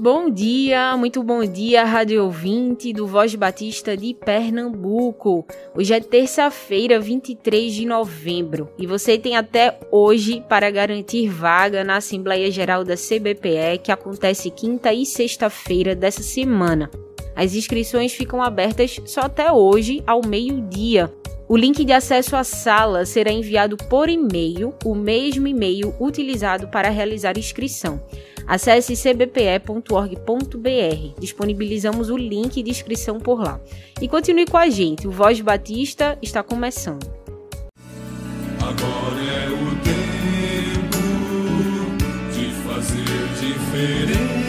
Bom dia, muito bom dia, rádio ouvinte do Voz Batista de Pernambuco. Hoje é terça-feira, 23 de novembro, e você tem até hoje para garantir vaga na Assembleia Geral da CBPE, que acontece quinta e sexta-feira dessa semana. As inscrições ficam abertas só até hoje, ao meio-dia. O link de acesso à sala será enviado por e-mail, o mesmo e-mail utilizado para realizar inscrição. Acesse cbpe.org.br. Disponibilizamos o link de inscrição por lá. E continue com a gente, o Voz Batista está começando. Agora é o tempo de fazer diferença,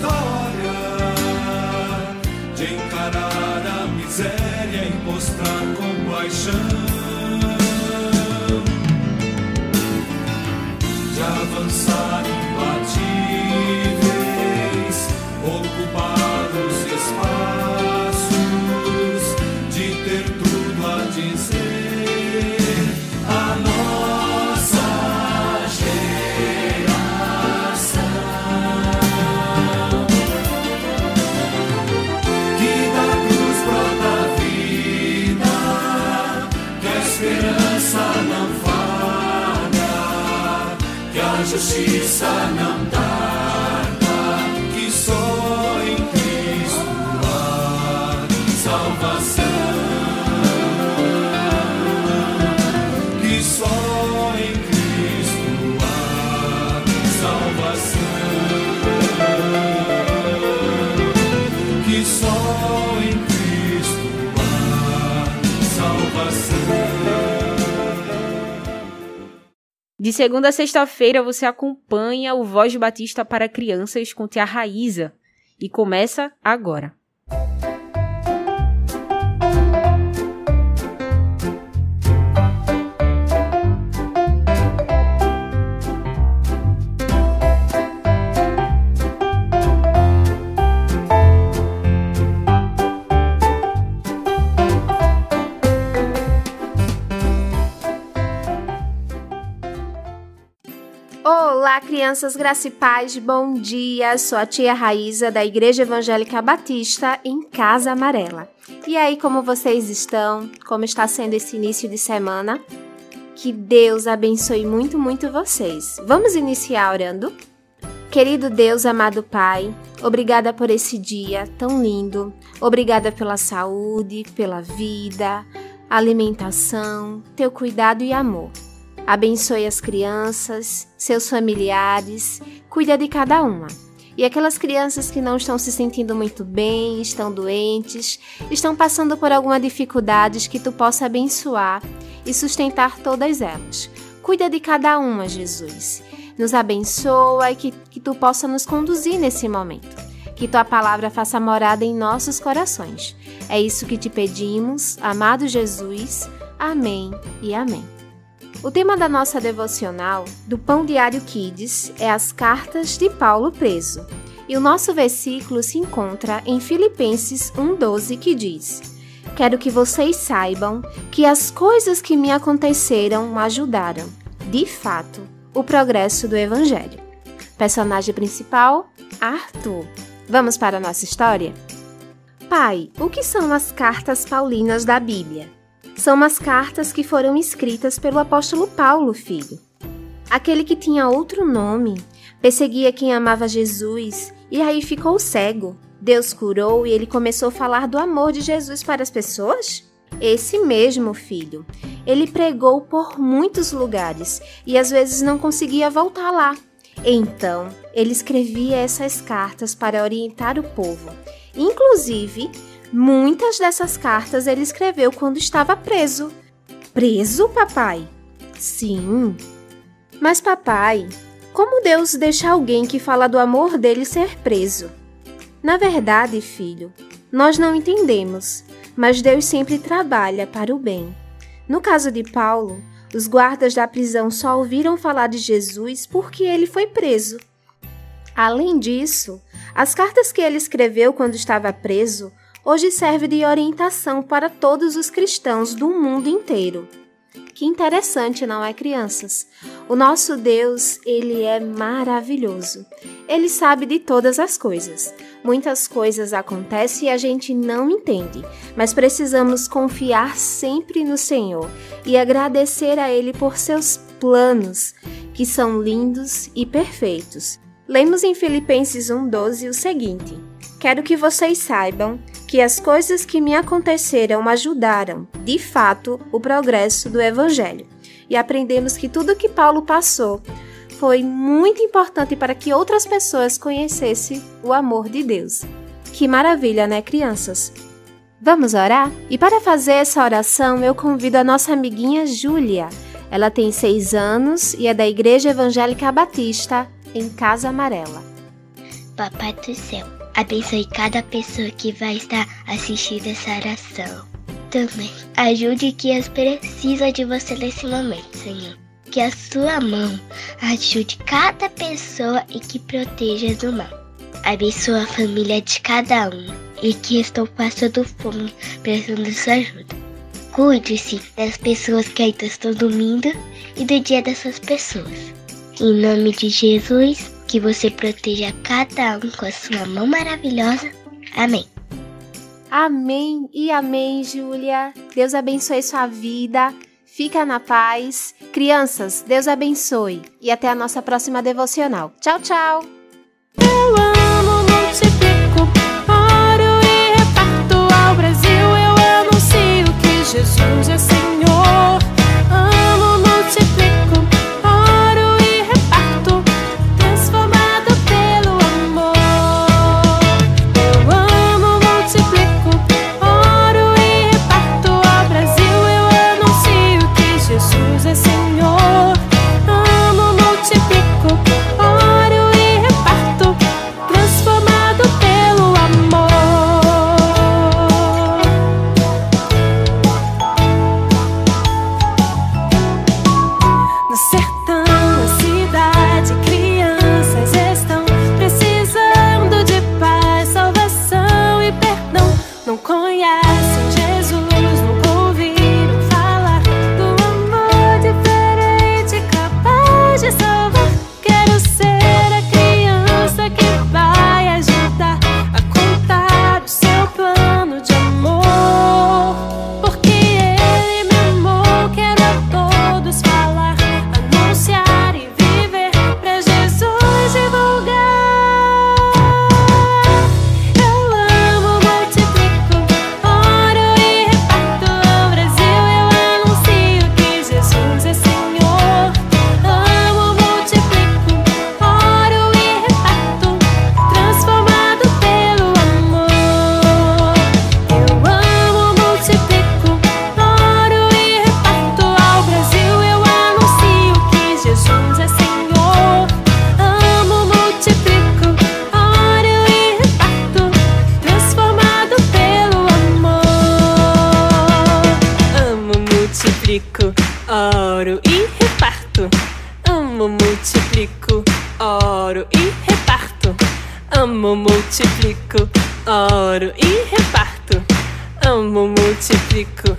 história, de encarar a miséria e mostrar compaixão, que a justiça não De segunda a sexta-feira você acompanha o Voz Batista para Crianças com Tia Raíza. E começa agora. Olá, crianças paz, bom dia. Sou a tia Raíza da Igreja Evangélica Batista em Casa Amarela. E aí, como vocês estão? Como está sendo esse início de semana? Que Deus abençoe muito, muito vocês. Vamos iniciar orando? Querido Deus, amado Pai, obrigada por esse dia tão lindo. Obrigada pela saúde, pela vida, alimentação, teu cuidado e amor. Abençoe as crianças, seus familiares, cuida de cada uma. E aquelas crianças que não estão se sentindo muito bem, estão doentes, estão passando por alguma dificuldade que tu possa abençoar e sustentar todas elas. Cuida de cada uma, Jesus. Nos abençoa e que, que tu possa nos conduzir nesse momento. Que tua palavra faça morada em nossos corações. É isso que te pedimos, amado Jesus. Amém e amém. O tema da nossa devocional do Pão Diário Kids é as cartas de Paulo preso. E o nosso versículo se encontra em Filipenses 1:12 que diz: Quero que vocês saibam que as coisas que me aconteceram ajudaram, de fato, o progresso do evangelho. Personagem principal: Arthur. Vamos para a nossa história? Pai, o que são as cartas paulinas da Bíblia? São umas cartas que foram escritas pelo apóstolo Paulo, filho. Aquele que tinha outro nome, perseguia quem amava Jesus e aí ficou cego. Deus curou e ele começou a falar do amor de Jesus para as pessoas? Esse mesmo filho. Ele pregou por muitos lugares e às vezes não conseguia voltar lá. Então, ele escrevia essas cartas para orientar o povo. Inclusive, muitas dessas cartas ele escreveu quando estava preso. Preso, papai? Sim. Mas papai, como Deus deixa alguém que fala do amor dele ser preso? Na verdade, filho, nós não entendemos, mas Deus sempre trabalha para o bem. No caso de Paulo, os guardas da prisão só ouviram falar de Jesus porque ele foi preso. Além disso, as cartas que ele escreveu quando estava preso hoje servem de orientação para todos os cristãos do mundo inteiro. Que interessante, não é, crianças? O nosso Deus, ele é maravilhoso. Ele sabe de todas as coisas. Muitas coisas acontecem e a gente não entende, mas precisamos confiar sempre no Senhor e agradecer a Ele por seus planos, que são lindos e perfeitos. Lemos em Filipenses 1,12 o seguinte: Quero que vocês saibam que as coisas que me aconteceram ajudaram, de fato, o progresso do Evangelho. E aprendemos que tudo que Paulo passou foi muito importante para que outras pessoas conhecessem o amor de Deus. Que maravilha, né, crianças? Vamos orar? E para fazer essa oração, eu convido a nossa amiguinha Júlia. Ela tem seis anos e é da Igreja Evangélica Batista, em Casa Amarela. Papai do céu, abençoe cada pessoa que vai estar assistindo essa oração. Também ajude quem as precisa de você nesse momento, Senhor. Que a sua mão ajude cada pessoa e que proteja do mal. Abençoa a família de cada um e que estão passando fome precisando sua ajuda. Cuide-se das pessoas que ainda estão dormindo e do dia dessas pessoas. Em nome de Jesus, que você proteja cada um com a sua mão maravilhosa. Amém. Amém e amém, Júlia. Deus abençoe sua vida. Fica na paz. Crianças, Deus abençoe. E até a nossa próxima devocional. Tchau, tchau. Eu amo, multiplico, oro e reparto ao Brasil. Eu anuncio que Jesus é Senhor. E reparto. Amo, multiplico,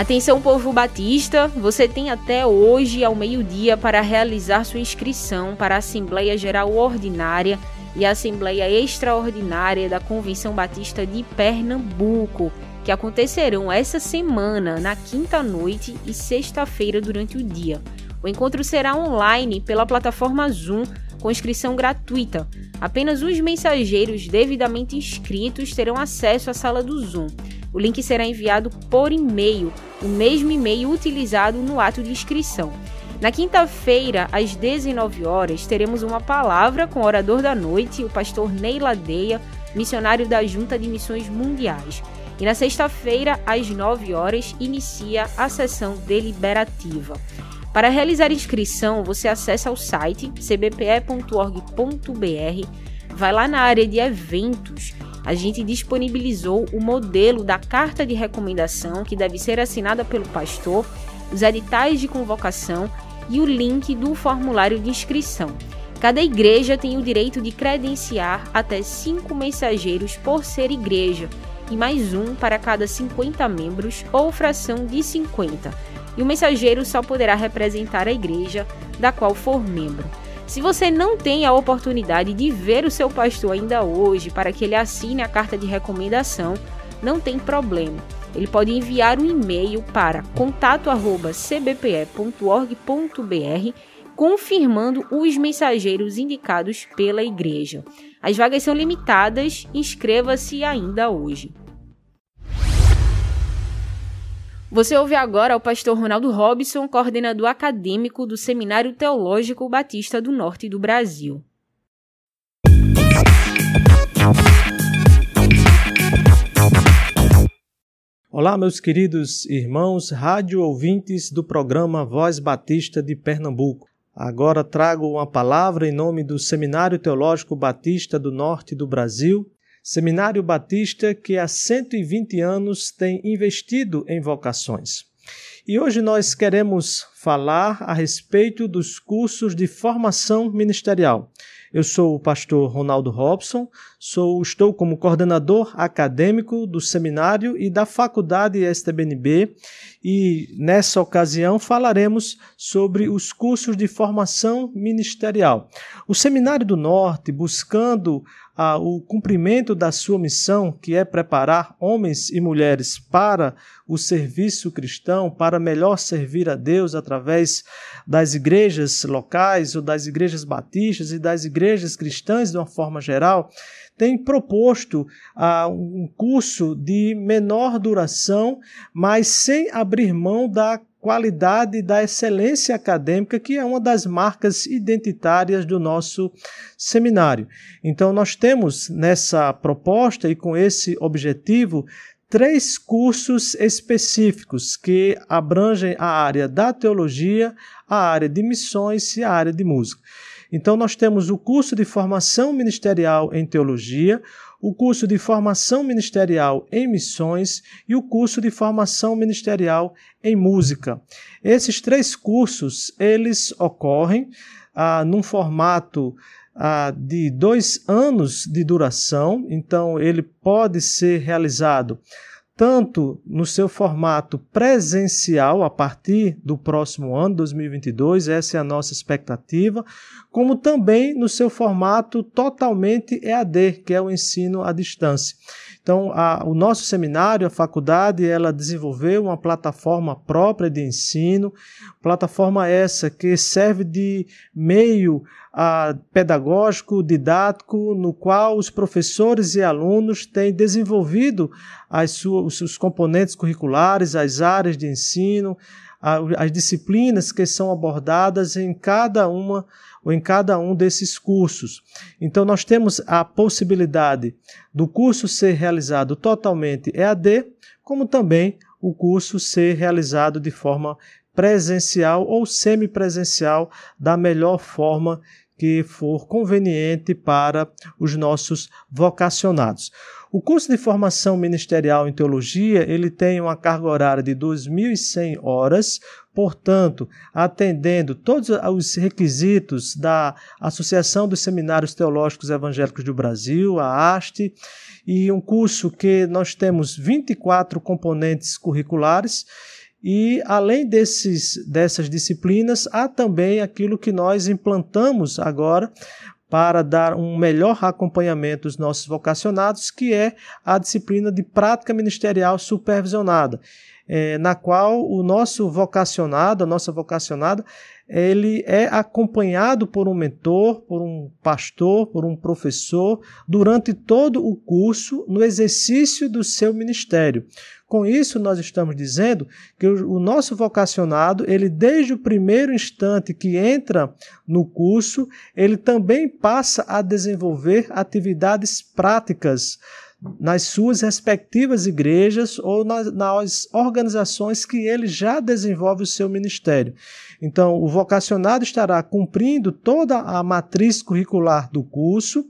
Atenção, povo batista, você tem até hoje ao meio-dia para realizar sua inscrição para a Assembleia Geral Ordinária e a Assembleia Extraordinária da Convenção Batista de Pernambuco, que acontecerão essa semana, na quinta noite e sexta-feira durante o dia. O encontro será online pela plataforma Zoom, com inscrição gratuita. Apenas os mensageiros devidamente inscritos terão acesso à sala do Zoom. O link será enviado por e-mail, o mesmo e-mail utilizado no ato de inscrição. Na quinta-feira, às 19 horas, teremos uma palavra com o orador da noite, o pastor Ney Ladeia, missionário da Junta de Missões Mundiais. E na sexta-feira, às 9 horas, inicia a sessão deliberativa. Para realizar inscrição, você acessa o site cbpe.org.br, vai lá na área de eventos. A gente disponibilizou o modelo da carta de recomendação que deve ser assinada pelo pastor, os editais de convocação e o link do formulário de inscrição. Cada igreja tem o direito de credenciar até cinco mensageiros por ser igreja e mais um para cada 50 membros ou fração de 50. E o mensageiro só poderá representar a igreja da qual for membro. Se você não tem a oportunidade de ver o seu pastor ainda hoje para que ele assine a carta de recomendação, não tem problema. Ele pode enviar um e-mail para contato@cbpe.org.br confirmando os mensageiros indicados pela igreja. As vagas são limitadas, inscreva-se ainda hoje. Você ouve agora o pastor Ronaldo Robson, coordenador acadêmico do Seminário Teológico Batista do Norte do Brasil. Olá, meus queridos irmãos, rádio ouvintes do programa Voz Batista de Pernambuco. Agora trago uma palavra em nome do Seminário Teológico Batista do Norte do Brasil, Seminário Batista que há 120 anos tem investido em vocações. E hoje nós queremos falar a respeito dos cursos de formação ministerial. Eu sou o pastor Ronaldo Robson, sou, estou como coordenador acadêmico do seminário e da faculdade STBNB e nessa ocasião falaremos sobre os cursos de formação ministerial. O Seminário do Norte, buscando ah, o cumprimento da sua missão, que é preparar homens e mulheres para o serviço cristão, para melhor servir a Deus através das igrejas locais ou das igrejas batistas e das igrejas cristãs de uma forma geral, tem proposto ah, um curso de menor duração, mas sem abrir mão da qualidade da excelência acadêmica, que é uma das marcas identitárias do nosso seminário. Então, nós temos nessa proposta e com esse objetivo três cursos específicos que abrangem a área da teologia, a área de missões e a área de música. Então, nós temos o curso de formação ministerial em teologia, o curso de formação ministerial em missões e o curso de formação ministerial em música. Esses três cursos, eles ocorrem ah, num formato ah, de dois anos de duração, então ele pode ser realizado tanto no seu formato presencial a partir do próximo ano, 2022, essa é a nossa expectativa, como também no seu formato totalmente EAD, que é o ensino à distância. Então, a, o nosso seminário, a faculdade, ela desenvolveu uma plataforma própria de ensino, plataforma essa que serve de meio a, pedagógico, didático, no qual os professores e alunos têm desenvolvido as suas, os componentes curriculares, as áreas de ensino, as disciplinas que são abordadas em cada uma ou em cada um desses cursos. Então nós temos a possibilidade do curso ser realizado totalmente EAD, como também o curso ser realizado de forma presencial ou semipresencial da melhor forma que for conveniente para os nossos vocacionados. O curso de formação ministerial em teologia, ele tem uma carga horária de 2.100 horas, portanto, atendendo todos os requisitos da Associação dos Seminários Teológicos Evangélicos do Brasil, a ASTE, e um curso que nós temos 24 componentes curriculares e além desses, dessas disciplinas, há também aquilo que nós implantamos agora para dar um melhor acompanhamento aos nossos vocacionados, que é a disciplina de prática ministerial supervisionada, é, na qual o nosso vocacionado, a nossa vocacionada, ele é acompanhado por um mentor, por um pastor, por um professor durante todo o curso no exercício do seu ministério. Com isso, nós estamos dizendo que o nosso vocacionado, ele desde o primeiro instante que entra no curso, ele também passa a desenvolver atividades práticas nas suas respectivas igrejas ou nas, nas, organizações que ele já desenvolve o seu ministério. Então, o vocacionado estará cumprindo toda a matriz curricular do curso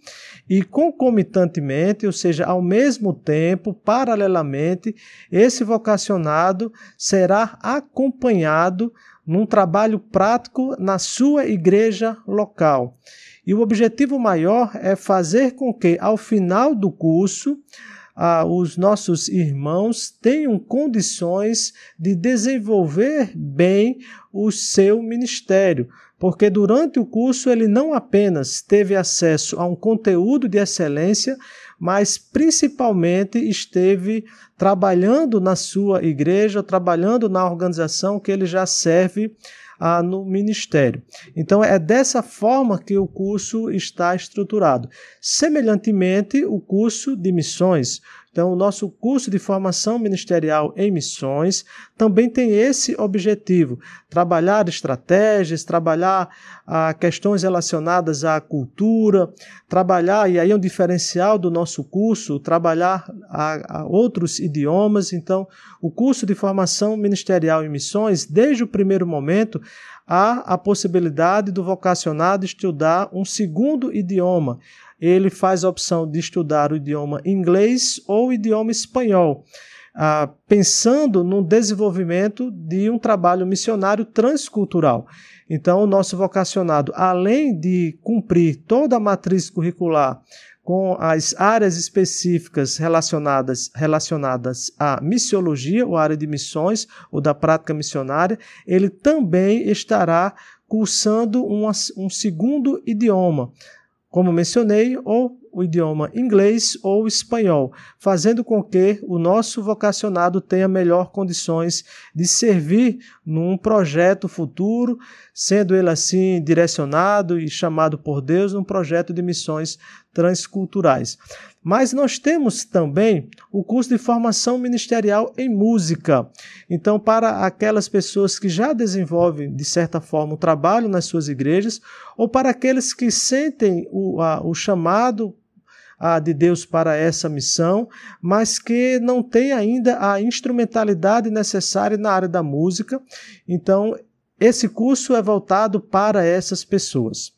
e, concomitantemente, ou seja, ao mesmo tempo, paralelamente, esse vocacionado será acompanhado num trabalho prático na sua igreja local. E o objetivo maior é fazer com que, ao final do curso, ah, os nossos irmãos tenham condições de desenvolver bem o seu ministério, porque durante o curso ele não apenas teve acesso a um conteúdo de excelência, mas principalmente esteve trabalhando na sua igreja, trabalhando na organização que ele já serve ah, no ministério. Então, é dessa forma que o curso está estruturado. Semelhantemente, o curso de missões. Então, o nosso curso de formação ministerial em missões também tem esse objetivo: trabalhar estratégias, trabalhar ah, questões relacionadas à cultura, trabalhar, e aí é um diferencial do nosso curso, trabalhar a, a outros idiomas. Então, o curso de formação ministerial em missões, desde o primeiro momento, há a possibilidade do vocacionado estudar um segundo idioma ele faz a opção de estudar o idioma inglês ou o idioma espanhol, ah, pensando no desenvolvimento de um trabalho missionário transcultural. Então, o nosso vocacionado, além de cumprir toda a matriz curricular com as áreas específicas relacionadas, relacionadas à missiologia, ou área de missões, ou da prática missionária, ele também estará cursando uma, um segundo idioma, como mencionei, ou o idioma inglês ou espanhol, fazendo com que o nosso vocacionado tenha melhor condições de servir num projeto futuro, sendo ele assim direcionado e chamado por Deus num projeto de missões transculturais. Mas nós temos também o curso de formação ministerial em música. Então, para aquelas pessoas que já desenvolvem, de certa forma, o trabalho nas suas igrejas, ou para aqueles que sentem o, a, o chamado de Deus para essa missão, mas que não tem ainda a instrumentalidade necessária na área da música. Então, esse curso é voltado para essas pessoas.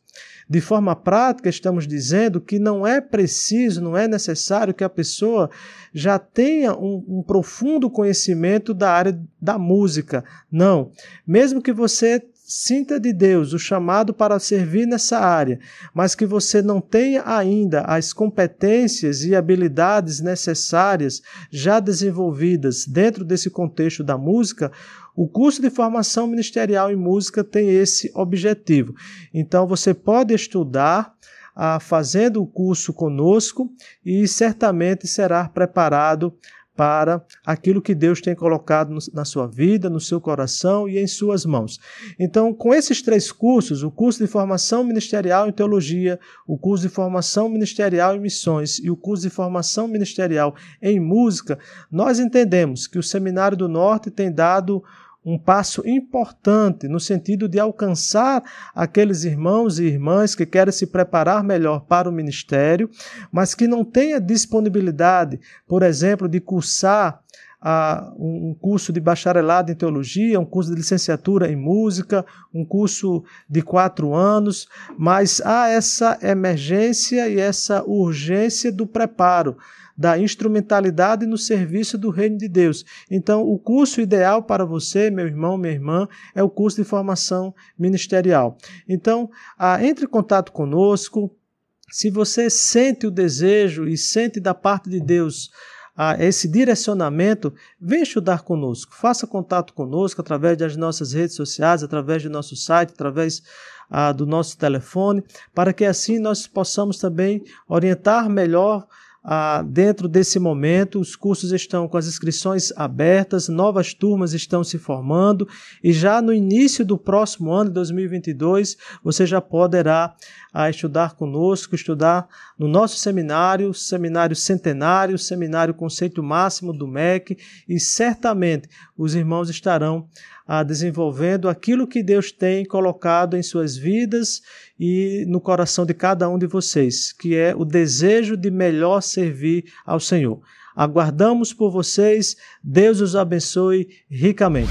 De forma prática, estamos dizendo que não é preciso, não é necessário que a pessoa já tenha um, um, profundo conhecimento da área da música. Não. Mesmo que você sinta de Deus o chamado para servir nessa área, mas que você não tenha ainda as competências e habilidades necessárias já desenvolvidas dentro desse contexto da música, o curso de formação ministerial em música tem esse objetivo. Então você pode estudar ah, fazendo o curso conosco e certamente será preparado para aquilo que Deus tem colocado na sua vida, no seu coração e em suas mãos. Então, com esses três cursos, o curso de formação ministerial em teologia, o curso de formação ministerial em missões e o curso de formação ministerial em música, nós entendemos que o Seminário do Norte tem dado um passo importante no sentido de alcançar aqueles irmãos e irmãs que querem se preparar melhor para o ministério, mas que não têm a disponibilidade, por exemplo, de cursar uh, um curso de bacharelado em teologia, um curso de licenciatura em música, um curso de quatro anos, mas há essa emergência e essa urgência do preparo da instrumentalidade no serviço do reino de Deus. Então, o curso ideal para você, meu irmão, minha irmã, é o curso de formação ministerial. Então, ah, entre em contato conosco. Se você sente o desejo e sente da parte de Deus a esse direcionamento, venha estudar conosco. Faça contato conosco através das nossas redes sociais, através do nosso site, através ah, do nosso telefone, para que assim nós possamos também orientar melhor ah, dentro desse momento, os cursos estão com as inscrições abertas, novas turmas estão se formando e já no início do próximo ano, 2022, você já poderá ah, estudar conosco, estudar no nosso seminário, seminário centenário, seminário conceito máximo do MEC e certamente os irmãos estarão a desenvolvendo aquilo que Deus tem colocado em suas vidas e no coração de cada um de vocês, que é o desejo de melhor servir ao Senhor. Aguardamos por vocês. Deus os abençoe ricamente.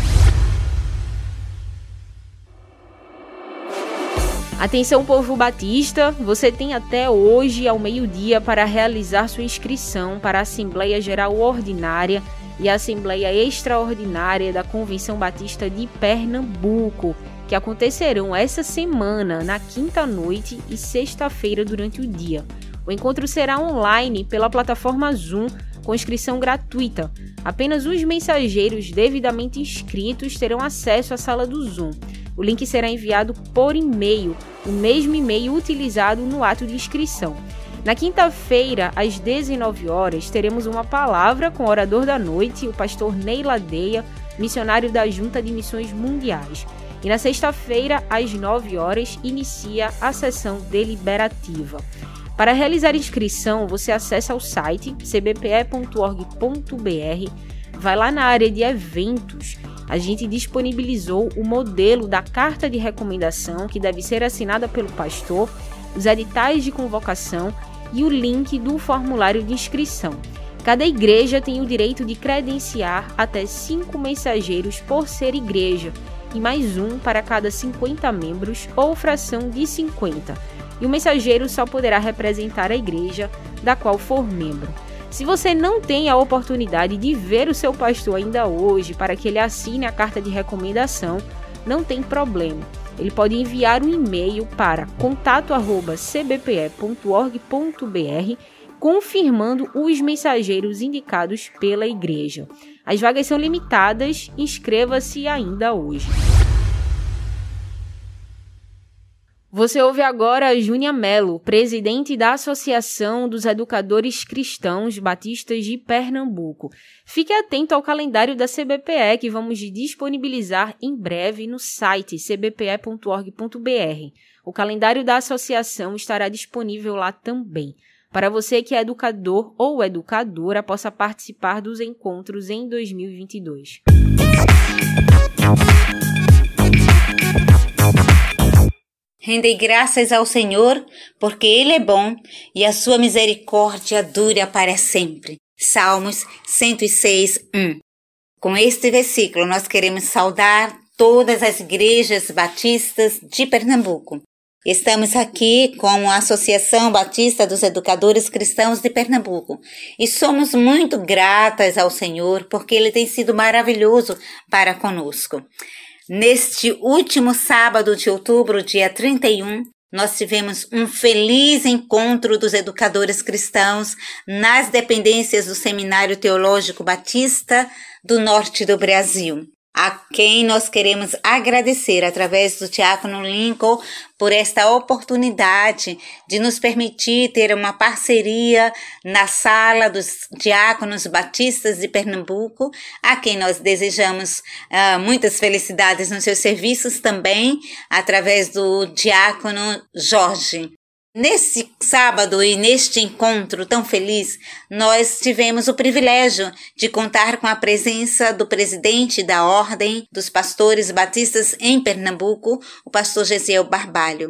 Atenção, povo batista, você tem até hoje ao meio-dia para realizar sua inscrição para a Assembleia Geral Ordinária e a Assembleia Extraordinária da Convenção Batista de Pernambuco, que acontecerão essa semana, na quinta noite e sexta-feira durante o dia. O encontro será online pela plataforma Zoom, com inscrição gratuita. Apenas os mensageiros devidamente inscritos terão acesso à sala do Zoom. O link será enviado por e-mail, o mesmo e-mail utilizado no ato de inscrição. Na quinta-feira, às 19 horas, teremos uma palavra com o orador da noite, o pastor Ney Ladeia, missionário da Junta de Missões Mundiais. E na sexta-feira, às 9 horas, inicia a sessão deliberativa. Para realizar inscrição, você acessa o site cbpe.org.br, vai lá na área de eventos. A gente disponibilizou o modelo da carta de recomendação que deve ser assinada pelo pastor, os editais de convocação e o link do formulário de inscrição. Cada igreja tem o direito de credenciar até cinco mensageiros por ser igreja, e mais um para cada 50 membros ou fração de 50. E o mensageiro só poderá representar a igreja da qual for membro. Se você não tem a oportunidade de ver o seu pastor ainda hoje para que ele assine a carta de recomendação, não tem problema ele pode enviar um e-mail para contato@cbpe.org.br confirmando os mensageiros indicados pela igreja. As vagas são limitadas, inscreva-se ainda hoje. Você ouve agora Júnia Melo, presidente da Associação dos Educadores Cristãos Batistas de Pernambuco. Fique atento ao calendário da CBPE que vamos disponibilizar em breve no site cbpe.org.br. O calendário da associação estará disponível lá também. Para você que é educador ou educadora, possa participar dos encontros em 2022. Rendei graças ao Senhor, porque Ele é bom e a sua misericórdia dura para sempre. Salmos 106, 1. Com este versículo, nós queremos saudar todas as igrejas batistas de Pernambuco. Estamos aqui com a Associação Batista dos Educadores Cristãos de Pernambuco e somos muito gratas ao Senhor porque Ele tem sido maravilhoso para conosco. Neste último sábado de outubro, dia 31, nós tivemos um feliz encontro dos educadores cristãos nas dependências do Seminário Teológico Batista do Norte do Brasil a quem nós queremos agradecer através do Diácono Lincoln por esta oportunidade de nos permitir ter uma parceria na sala dos diáconos batistas de Pernambuco, a quem nós desejamos uh, muitas felicidades nos seus serviços também, através do diácono Jorge. Nesse sábado e neste encontro tão feliz, nós tivemos o privilégio de contar com a presença do presidente da Ordem dos Pastores Batistas em Pernambuco, o pastor Gesiel Barbalho.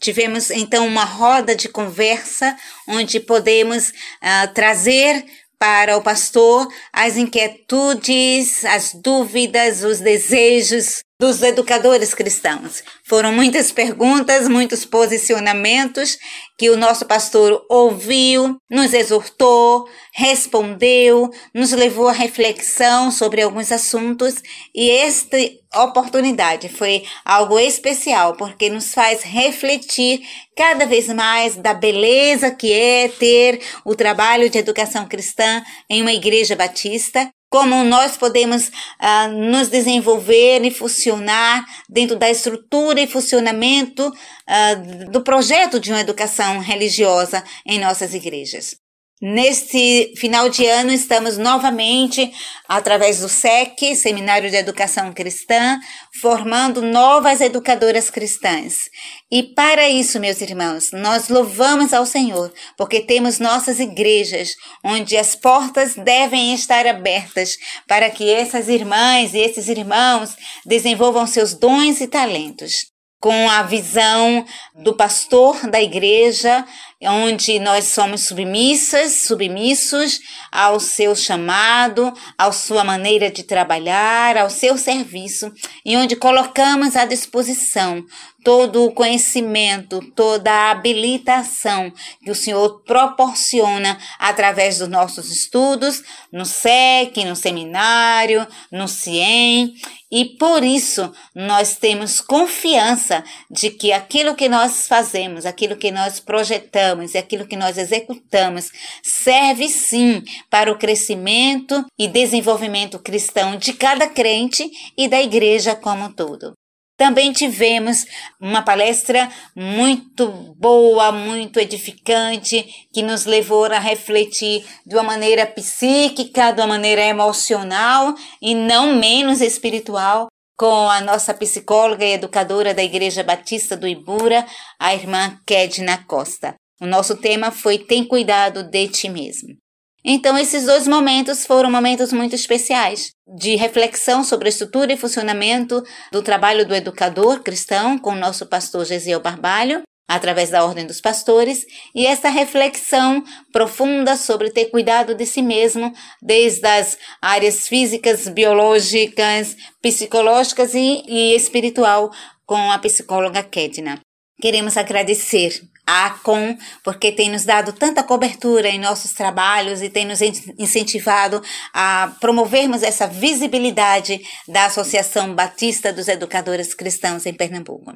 Tivemos então uma roda de conversa onde podemos uh, trazer para o pastor as inquietudes, as dúvidas, os desejos dos educadores cristãos. Foram muitas perguntas, muitos posicionamentos que o nosso pastor ouviu, nos exortou, respondeu, nos levou à reflexão sobre alguns assuntos e esta oportunidade foi algo especial porque nos faz refletir cada vez mais da beleza que é ter o trabalho de educação cristã em uma igreja batista como nós podemos ah, nos desenvolver e funcionar dentro da estrutura e funcionamento ah, do projeto de uma educação religiosa em nossas igrejas. Neste final de ano, estamos novamente, através do SEC, Seminário de Educação Cristã, formando novas educadoras cristãs. E para isso, meus irmãos, nós louvamos ao Senhor, porque temos nossas igrejas, onde as portas devem estar abertas para que essas irmãs e esses irmãos desenvolvam seus dons e talentos com a visão do pastor da igreja, onde nós somos submissas, submissos ao seu chamado, à sua maneira de trabalhar, ao seu serviço, e onde colocamos à disposição todo o conhecimento, toda a habilitação que o Senhor proporciona através dos nossos estudos no SEC, no seminário, no CIEM, e por isso nós temos confiança de que aquilo que nós fazemos, aquilo que nós projetamos e aquilo que nós executamos serve sim para o crescimento e desenvolvimento cristão de cada crente e da igreja como um todo. Também tivemos uma palestra muito boa, muito edificante, que nos levou a refletir de uma maneira psíquica, de uma maneira emocional e não menos espiritual, com a nossa psicóloga e educadora da Igreja Batista do Ibura, a irmã Kedna Costa. O nosso tema foi Tem cuidado de ti mesmo. Então, esses dois momentos foram momentos muito especiais de reflexão sobre a estrutura e funcionamento do trabalho do educador cristão com o nosso pastor Gesiel Barbalho, através da Ordem dos Pastores, e essa reflexão profunda sobre ter cuidado de si mesmo, desde as áreas físicas, biológicas, psicológicas e, e espiritual, com a psicóloga Kedna. Queremos agradecer a ACOM, porque tem nos dado tanta cobertura em nossos trabalhos e tem nos incentivado a promovermos essa visibilidade da Associação Batista dos Educadores Cristãos em Pernambuco.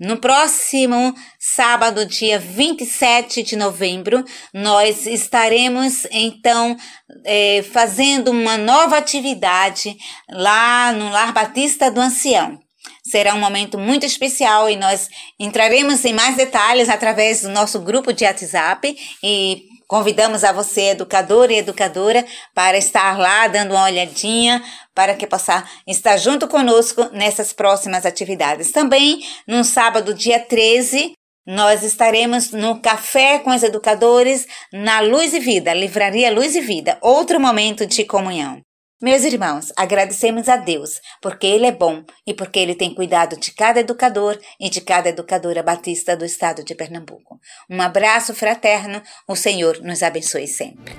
No próximo sábado, dia 27 de novembro, nós estaremos então é, fazendo uma nova atividade lá no Lar Batista do Ancião. Será um momento muito especial e nós entraremos em mais detalhes através do nosso grupo de WhatsApp e convidamos a você, educador e educadora, para estar lá dando uma olhadinha para que possa estar junto conosco nessas próximas atividades. Também no sábado, dia 13, nós estaremos no Café com os Educadores na Luz e Vida, Livraria Luz e Vida, outro momento de comunhão. Meus irmãos, agradecemos a Deus, porque Ele é bom e porque Ele tem cuidado de cada educador e de cada educadora batista do estado de Pernambuco. Um abraço fraterno, o Senhor nos abençoe sempre.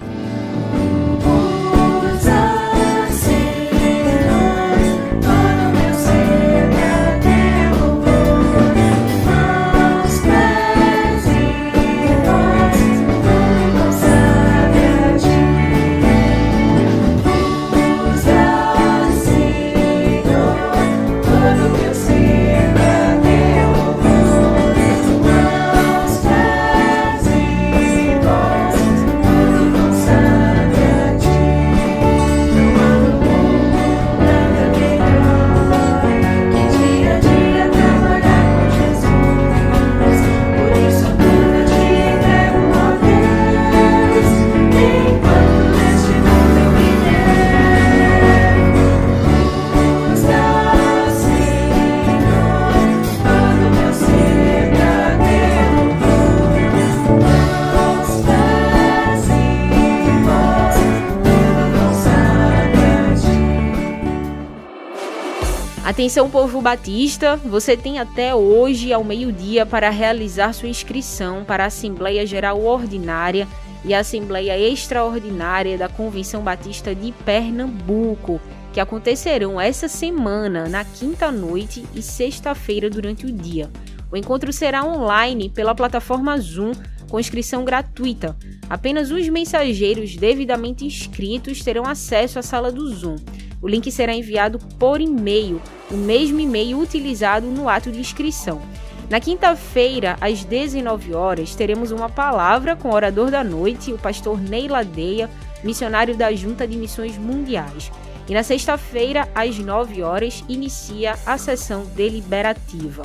Atenção, povo batista, você tem até hoje ao meio-dia para realizar sua inscrição para a Assembleia Geral Ordinária e a Assembleia Extraordinária da Convenção Batista de Pernambuco. que acontecerão essa semana, na quinta noite e sexta-feira durante o dia. O encontro será online pela plataforma Zoom com inscrição gratuita. Apenas os mensageiros devidamente inscritos terão acesso à sala do Zoom. O link será enviado por e-mail, o mesmo e-mail utilizado no ato de inscrição. Na quinta-feira, às 19 horas, teremos uma palavra com o orador da noite, o pastor Ney Ladeia, missionário da Junta de Missões Mundiais. E na sexta-feira, às 9 horas, inicia a sessão deliberativa.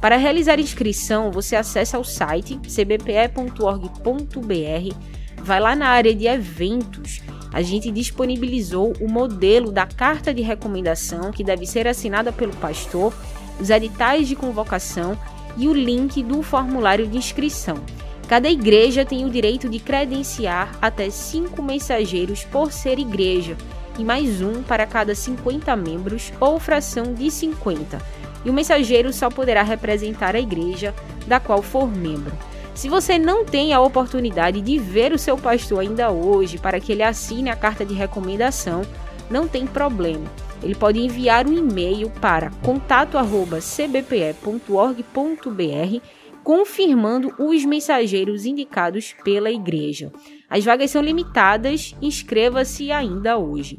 Para realizar inscrição, você acessa o site cbpe.org.br, vai lá na área de eventos. A gente disponibilizou o modelo da carta de recomendação que deve ser assinada pelo pastor, os editais de convocação e o link do formulário de inscrição. Cada igreja tem o direito de credenciar até cinco mensageiros por ser igreja e mais um para cada 50 membros ou fração de 50 e o mensageiro só poderá representar a igreja da qual for membro. Se você não tem a oportunidade de ver o seu pastor ainda hoje para que ele assine a carta de recomendação, não tem problema. Ele pode enviar um e-mail para contato@cbpe.org.br confirmando os mensageiros indicados pela igreja. As vagas são limitadas, inscreva-se ainda hoje.